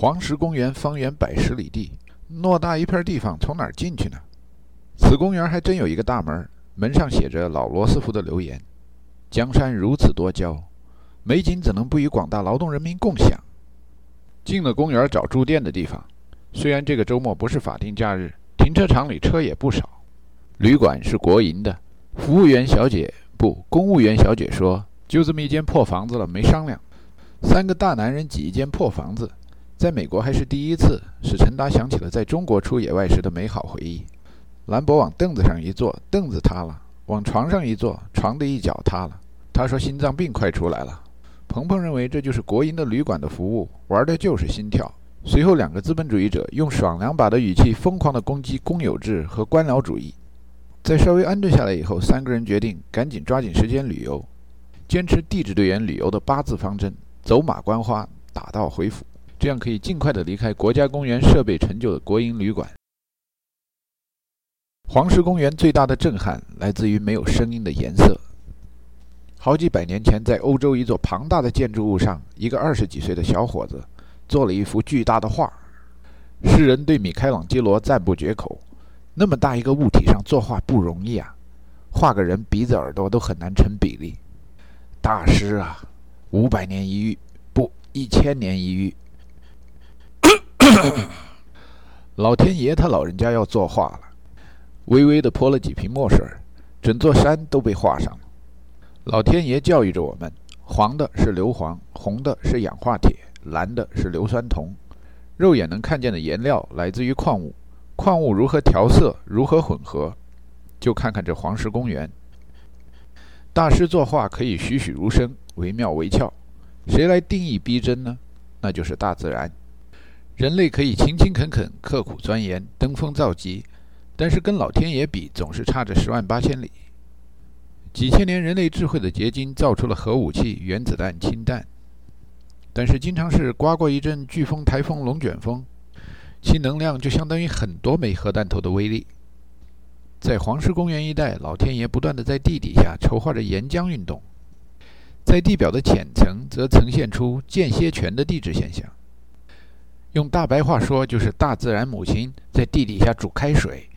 黄石公园方圆百十里地，偌大一片地方，从哪儿进去呢？此公园还真有一个大门，门上写着老罗斯福的留言：“江山如此多娇，美景怎能不与广大劳动人民共享？”进了公园找住店的地方，虽然这个周末不是法定假日，停车场里车也不少。旅馆是国营的，服务员小姐不，公务员小姐说：“就这么一间破房子了，没商量。”三个大男人挤一间破房子，在美国还是第一次，使陈达想起了在中国出野外时的美好回忆。兰博往凳子上一坐，凳子塌了；往床上一坐，床的一角塌了。他说：“心脏病快出来了。”鹏鹏认为这就是国营的旅馆的服务，玩的就是心跳。随后，两个资本主义者用爽两把的语气疯狂地攻击公有制和官僚主义。在稍微安顿下来以后，三个人决定赶紧抓紧时间旅游，坚持地质队员旅游的八字方针：走马观花，打道回府，这样可以尽快的离开国家公园设备陈旧的国营旅馆。黄石公园最大的震撼来自于没有声音的颜色。好几百年前，在欧洲一座庞大的建筑物上，一个二十几岁的小伙子做了一幅巨大的画，世人对米开朗基罗赞不绝口。那么大一个物体上作画不容易啊，画个人鼻子耳朵都很难成比例。大师啊，五百年一遇，不，一千年一遇。老天爷他老人家要作画了，微微的泼了几瓶墨水，整座山都被画上了。老天爷教育着我们：黄的是硫磺，红的是氧化铁，蓝的是硫酸铜。肉眼能看见的颜料来自于矿物。矿物如何调色，如何混合，就看看这黄石公园。大师作画可以栩栩如生，惟妙惟肖。谁来定义逼真呢？那就是大自然。人类可以勤勤恳恳、刻苦钻研、登峰造极，但是跟老天爷比，总是差着十万八千里。几千年人类智慧的结晶，造出了核武器、原子弹、氢弹，但是经常是刮过一阵飓风、台风、龙卷风。其能量就相当于很多枚核弹头的威力。在黄石公园一带，老天爷不断地在地底下筹划着岩浆运动，在地表的浅层则呈现出间歇泉的地质现象。用大白话说，就是大自然母亲在地底下煮开水，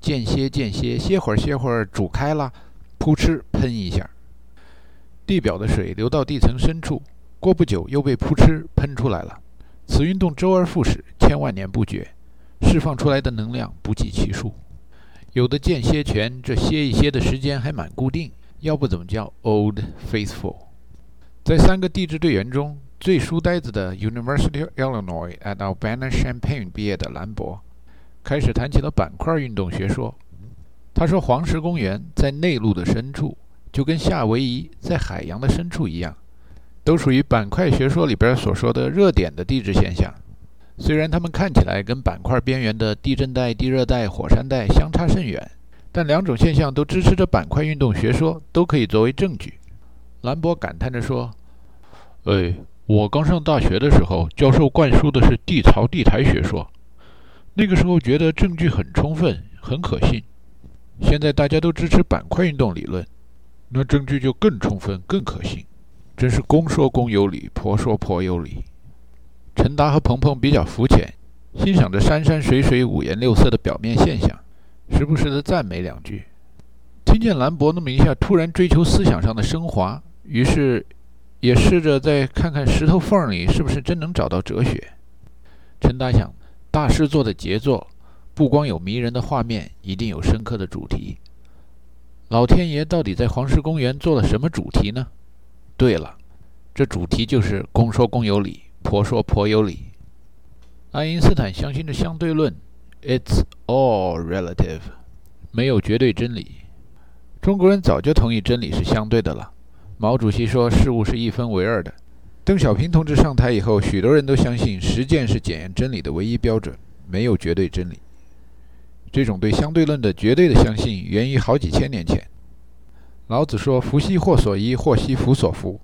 间歇间歇，歇会儿歇会儿，煮开了，噗嗤喷一下，地表的水流到地层深处，过不久又被噗嗤喷出来了。此运动周而复始，千万年不绝，释放出来的能量不计其数。有的间歇泉，这歇一歇的时间还蛮固定，要不怎么叫 Old Faithful？在三个地质队员中最书呆子的 University of Illinois at Urbana-Champaign 毕业的兰博，开始谈起了板块运动学说。他说：“黄石公园在内陆的深处，就跟夏威夷在海洋的深处一样。”都属于板块学说里边所说的热点的地质现象，虽然它们看起来跟板块边缘的地震带、地热带、火山带相差甚远，但两种现象都支持着板块运动学说，都可以作为证据。兰博感叹着说：“哎，我刚上大学的时候，教授灌输的是地槽地台学说，那个时候觉得证据很充分、很可信。现在大家都支持板块运动理论，那证据就更充分、更可信。”真是公说公有理，婆说婆有理。陈达和鹏鹏比较肤浅，欣赏着山山水水五颜六色的表面现象，时不时的赞美两句。听见兰博那么一下突然追求思想上的升华，于是也试着再看看石头缝里是不是真能找到哲学。陈达想，大师做的杰作，不光有迷人的画面，一定有深刻的主题。老天爷到底在黄石公园做了什么主题呢？对了，这主题就是公说公有理，婆说婆有理。爱因斯坦相信的相对论，It's all relative，没有绝对真理。中国人早就同意真理是相对的了。毛主席说事物是一分为二的。邓小平同志上台以后，许多人都相信实践是检验真理的唯一标准，没有绝对真理。这种对相对论的绝对的相信，源于好几千年前。老子说：“福兮祸所依，祸兮福所伏。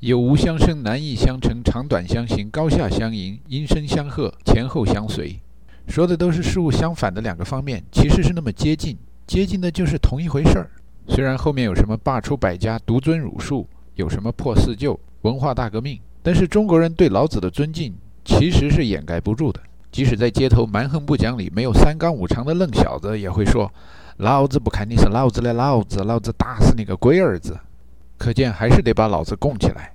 有无相生，难易相成，长短相形，高下相迎，音声相和，前后相随。”说的都是事物相反的两个方面，其实是那么接近，接近的就是同一回事儿。虽然后面有什么罢黜百家，独尊儒术，有什么破四旧，文化大革命，但是中国人对老子的尊敬，其实是掩盖不住的。即使在街头蛮横不讲理、没有三纲五常的愣小子，也会说：“老子不看你是老子的老子，老子打死你个龟儿子！”可见还是得把老子供起来。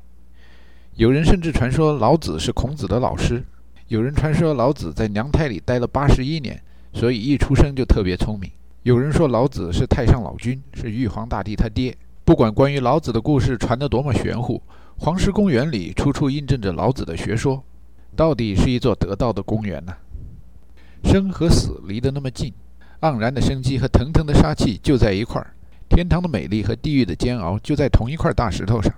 有人甚至传说老子是孔子的老师，有人传说老子在娘胎里待了八十一年，所以一出生就特别聪明。有人说老子是太上老君，是玉皇大帝他爹。不管关于老子的故事传得多么玄乎，黄石公园里处处印证着老子的学说。到底是一座得道的公园呢？生和死离得那么近，盎然的生机和腾腾的杀气就在一块儿，天堂的美丽和地狱的煎熬就在同一块大石头上。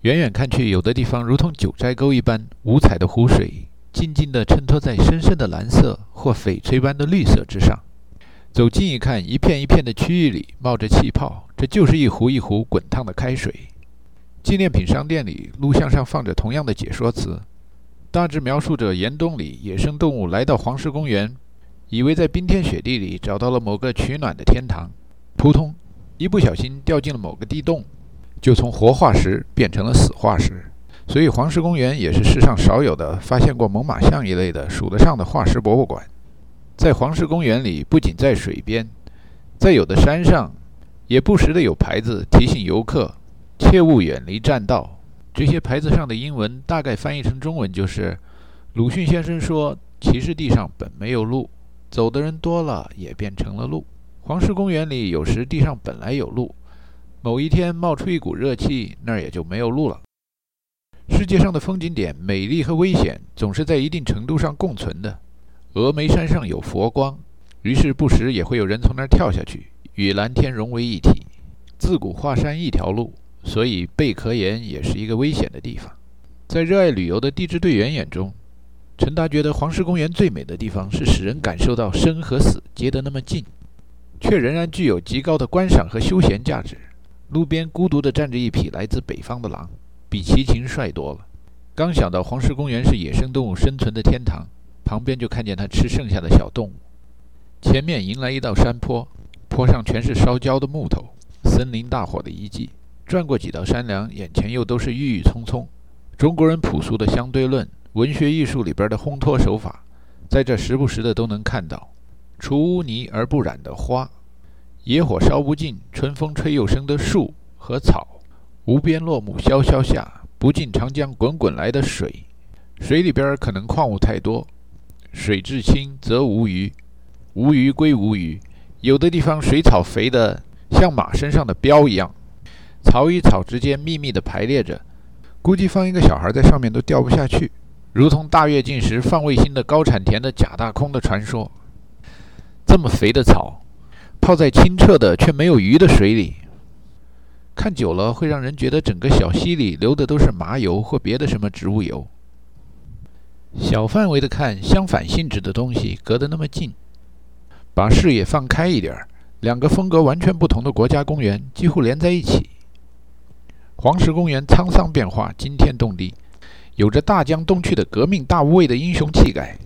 远远看去，有的地方如同九寨沟一般五彩的湖水，静静地衬托在深深的蓝色或翡翠般的绿色之上。走近一看，一片一片的区域里冒着气泡，这就是一壶一壶滚烫的开水。纪念品商店里，录像上放着同样的解说词。大致描述着严冬里野生动物来到黄石公园，以为在冰天雪地里找到了某个取暖的天堂，扑通，一不小心掉进了某个地洞，就从活化石变成了死化石。所以黄石公园也是世上少有的发现过猛犸象一类的数得上的化石博物馆。在黄石公园里，不仅在水边，在有的山上，也不时的有牌子提醒游客切勿远离栈道。这些牌子上的英文大概翻译成中文就是：“鲁迅先生说，其实地上本没有路，走的人多了也变成了路。黄石公园里有时地上本来有路，某一天冒出一股热气，那儿也就没有路了。”世界上的风景点，美丽和危险总是在一定程度上共存的。峨眉山上有佛光，于是不时也会有人从那儿跳下去，与蓝天融为一体。自古华山一条路。所以贝壳岩也是一个危险的地方。在热爱旅游的地质队员眼中，陈达觉得黄石公园最美的地方是使人感受到生和死接得那么近，却仍然具有极高的观赏和休闲价值。路边孤独地站着一匹来自北方的狼，比齐秦帅多了。刚想到黄石公园是野生动物生存的天堂，旁边就看见他吃剩下的小动物。前面迎来一道山坡，坡上全是烧焦的木头，森林大火的遗迹。转过几道山梁，眼前又都是郁郁葱葱。中国人朴素的相对论，文学艺术里边的烘托手法，在这时不时的都能看到。除污泥而不染的花，野火烧不尽，春风吹又生的树和草，无边落木萧萧下，不尽长江滚滚来的水。水里边可能矿物太多，水至清则无鱼，无鱼归无鱼。有的地方水草肥得像马身上的膘一样。草与草之间密密地排列着，估计放一个小孩在上面都掉不下去，如同大跃进时放卫星的高产田的假大空的传说。这么肥的草，泡在清澈的却没有鱼的水里，看久了会让人觉得整个小溪里流的都是麻油或别的什么植物油。小范围的看，相反性质的东西隔得那么近，把视野放开一点儿，两个风格完全不同的国家公园几乎连在一起。黄石公园沧桑变化，惊天动地，有着大江东去的革命大无畏的英雄气概；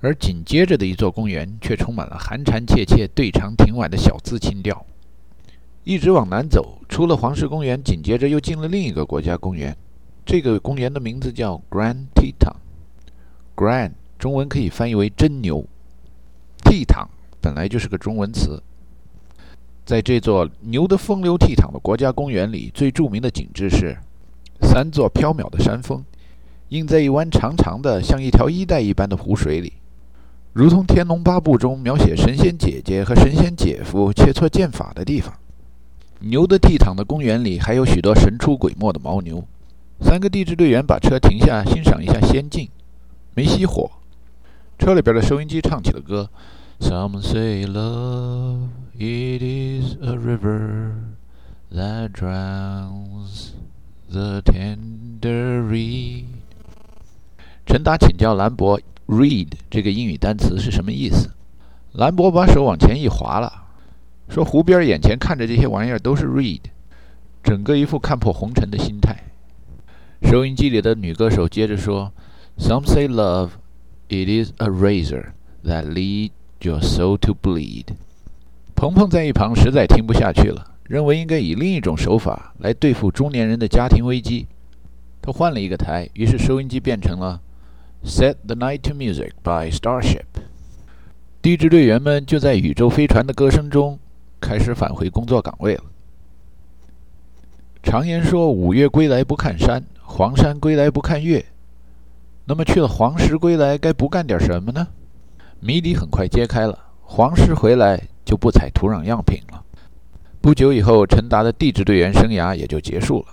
而紧接着的一座公园却充满了寒蝉切切、对长亭晚的小资情调。一直往南走，出了黄石公园，紧接着又进了另一个国家公园。这个公园的名字叫 Grand Teton。Grand 中文可以翻译为真牛，Teton 本来就是个中文词。在这座牛的风流倜傥的国家公园里，最著名的景致是三座飘渺的山峰，映在一湾长长的、像一条衣带一般的湖水里，如同《天龙八部》中描写神仙姐姐和神仙姐夫切磋剑法的地方。牛的倜傥的公园里还有许多神出鬼没的牦牛。三个地质队员把车停下，欣赏一下仙境，没熄火。车里边的收音机唱起了歌。Some say love it is a river that drowns the tender reed。陈达请教兰博，reed 这个英语单词是什么意思？兰博把手往前一划了，说湖边眼前看着这些玩意儿都是 reed，整个一副看破红尘的心态。收音机里的女歌手接着说，Some say love it is a razor that leads Your soul to bleed。鹏鹏在一旁实在听不下去了，认为应该以另一种手法来对付中年人的家庭危机。他换了一个台，于是收音机变成了 Set the Night to Music by Starship。地质队员们就在宇宙飞船的歌声中开始返回工作岗位了。常言说：“五岳归来不看山，黄山归来不看岳。”那么去了黄石归来，该不干点什么呢？谜底很快揭开了。黄石回来就不采土壤样品了。不久以后，陈达的地质队员生涯也就结束了。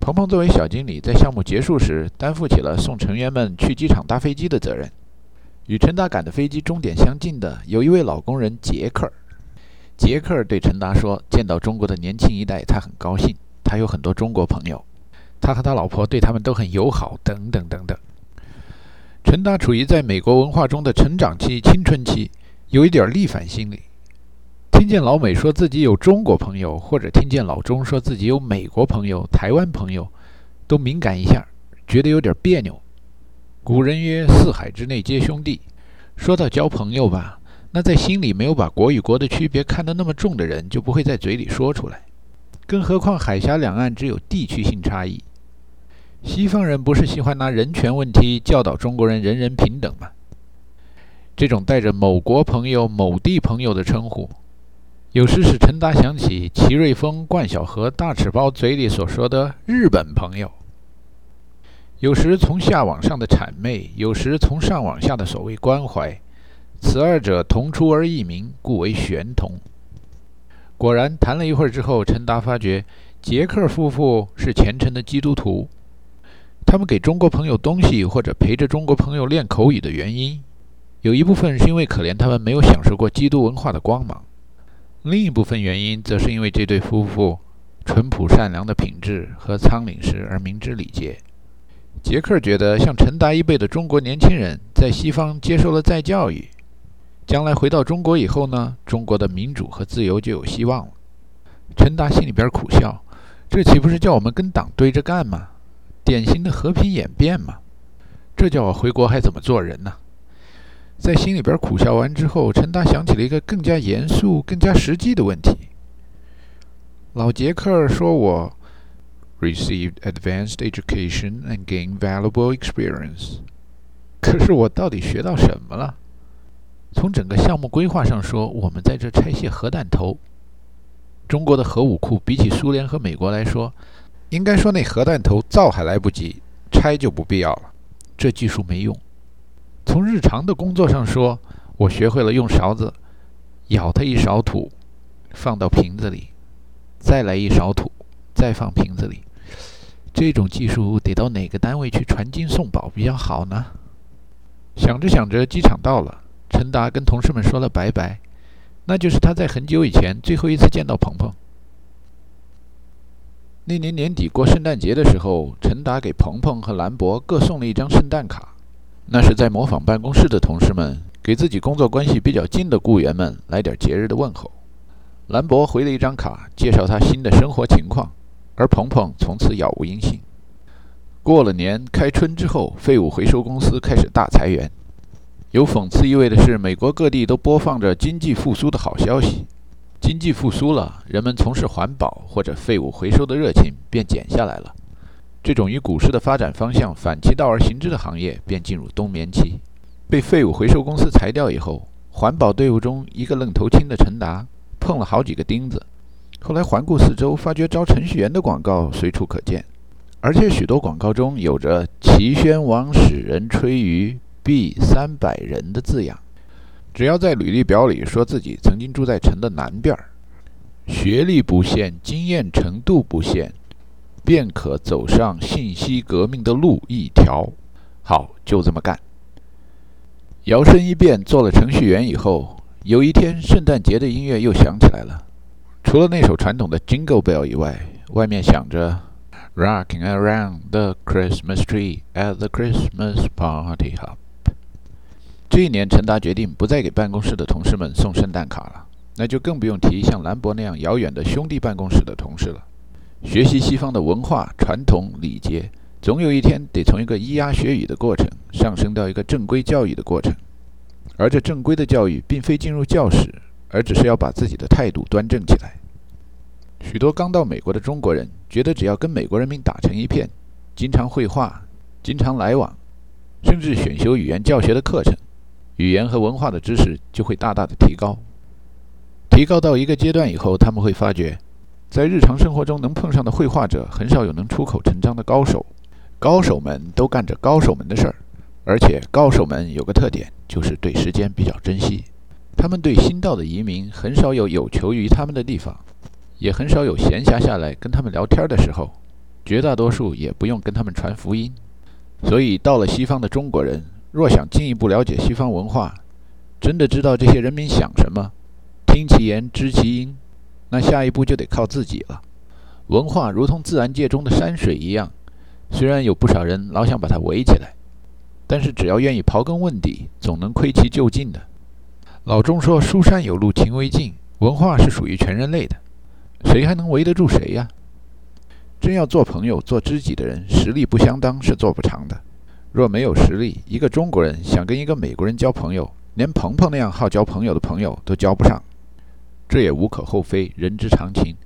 鹏鹏作为小经理，在项目结束时担负起了送成员们去机场搭飞机的责任。与陈达赶的飞机终点相近的，有一位老工人杰克。杰克对陈达说：“见到中国的年轻一代，他很高兴。他有很多中国朋友，他和他老婆对他们都很友好，等等等等。”陈达处于在美国文化中的成长期、青春期，有一点逆反心理。听见老美说自己有中国朋友，或者听见老中说自己有美国朋友、台湾朋友，都敏感一下，觉得有点别扭。古人曰：“四海之内皆兄弟。”说到交朋友吧，那在心里没有把国与国的区别看得那么重的人，就不会在嘴里说出来。更何况海峡两岸只有地区性差异。西方人不是喜欢拿人权问题教导中国人人人平等吗？这种带着某国朋友、某地朋友的称呼，有时使陈达想起齐瑞峰、冠晓荷、大赤包嘴里所说的日本朋友；有时从下往上的谄媚，有时从上往下的所谓关怀，此二者同出而异名，故为玄同。果然，谈了一会儿之后，陈达发觉杰克夫妇是虔诚的基督徒。他们给中国朋友东西，或者陪着中国朋友练口语的原因，有一部分是因为可怜他们没有享受过基督文化的光芒；另一部分原因，则是因为这对夫妇淳朴善良的品质和仓廪实而明知礼节。杰克觉得，像陈达一辈的中国年轻人，在西方接受了再教育，将来回到中国以后呢，中国的民主和自由就有希望了。陈达心里边苦笑：这岂不是叫我们跟党对着干吗？典型的和平演变嘛，这叫我回国还怎么做人呢？在心里边苦笑完之后，陈达想起了一个更加严肃、更加实际的问题。老杰克说：“我 received advanced education and gained valuable experience。”可是我到底学到什么了？从整个项目规划上说，我们在这拆卸核弹头。中国的核武库比起苏联和美国来说，应该说，那核弹头造还来不及，拆就不必要了。这技术没用。从日常的工作上说，我学会了用勺子舀它一勺土，放到瓶子里，再来一勺土，再放瓶子里。这种技术得到哪个单位去传经送宝比较好呢？想着想着，机场到了，陈达跟同事们说了拜拜。那就是他在很久以前最后一次见到鹏鹏。那年年底过圣诞节的时候，陈达给鹏鹏和兰博各送了一张圣诞卡。那是在模仿办公室的同事们给自己工作关系比较近的雇员们来点节日的问候。兰博回了一张卡，介绍他新的生活情况，而鹏鹏从此杳无音信。过了年开春之后，废物回收公司开始大裁员。有讽刺意味的是，美国各地都播放着经济复苏的好消息。经济复苏了，人们从事环保或者废物回收的热情便减下来了。这种与股市的发展方向反其道而行之的行业便进入冬眠期。被废物回收公司裁掉以后，环保队伍中一个愣头青的陈达碰了好几个钉子。后来环顾四周，发觉招程序员的广告随处可见，而且许多广告中有着“齐宣王使人吹竽，必三百人”的字样。只要在履历表里说自己曾经住在城的南边儿，学历不限，经验程度不限，便可走上信息革命的路一条。好，就这么干。摇身一变做了程序员以后，有一天圣诞节的音乐又响起来了。除了那首传统的 Jingle Bell 以外，外面响着 Rocking around the Christmas tree at the Christmas party hop。这一年，陈达决定不再给办公室的同事们送圣诞卡了，那就更不用提像兰博那样遥远的兄弟办公室的同事了。学习西方的文化、传统、礼节，总有一天得从一个咿呀学语的过程上升到一个正规教育的过程。而这正规的教育，并非进入教室，而只是要把自己的态度端正起来。许多刚到美国的中国人觉得，只要跟美国人民打成一片，经常会话，经常来往。甚至选修语言教学的课程，语言和文化的知识就会大大的提高。提高到一个阶段以后，他们会发觉，在日常生活中能碰上的绘画者，很少有能出口成章的高手。高手们都干着高手们的事儿，而且高手们有个特点，就是对时间比较珍惜。他们对新到的移民很少有有求于他们的地方，也很少有闲暇下来跟他们聊天的时候。绝大多数也不用跟他们传福音。所以，到了西方的中国人，若想进一步了解西方文化，真的知道这些人民想什么，听其言，知其音，那下一步就得靠自己了。文化如同自然界中的山水一样。虽然有不少人老想把它围起来，但是只要愿意刨根问底，总能窥其究竟的。老钟说：“书山有路勤为径，文化是属于全人类的，谁还能围得住谁呀？”真要做朋友、做知己的人，实力不相当是做不长的。若没有实力，一个中国人想跟一个美国人交朋友，连鹏鹏那样好交朋友的朋友都交不上。这也无可厚非，人之常情。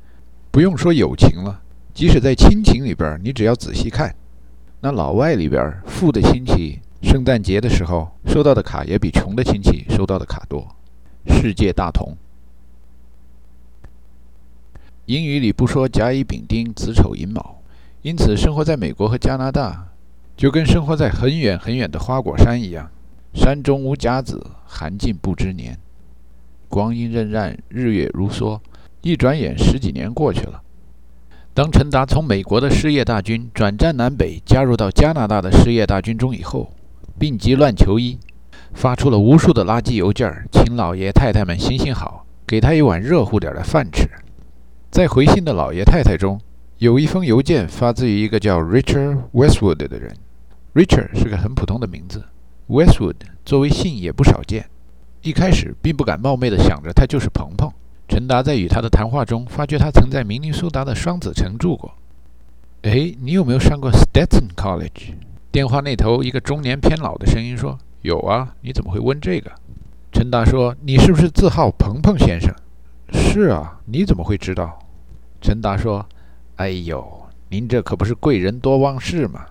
不用说友情了。即使在亲情里边，你只要仔细看，那老外里边富的亲戚，圣诞节的时候收到的卡也比穷的亲戚收到的卡多。世界大同。英语里不说甲乙丙丁子丑寅卯，因此生活在美国和加拿大，就跟生活在很远很远的花果山一样。山中无甲子，寒尽不知年。光阴荏苒，日月如梭，一转眼十几年过去了。当陈达从美国的失业大军转战南北，加入到加拿大的失业大军中以后，病急乱求医，发出了无数的垃圾邮件，请老爷太太们行行好，给他一碗热乎点的饭吃。在回信的老爷太太中，有一封邮件发自于一个叫 Richard Westwood 的人。Richard 是个很普通的名字，Westwood 作为姓也不少见。一开始并不敢冒昧地想着他就是鹏鹏。陈达在与他的谈话中发觉，他曾在明尼苏达的双子城住过。哎，你有没有上过 Stetson College？电话那头一个中年偏老的声音说：“有啊，你怎么会问这个？”陈达说：“你是不是自号鹏鹏先生？”“是啊，你怎么会知道？”陈达说：“哎呦，您这可不是贵人多忘事嘛。”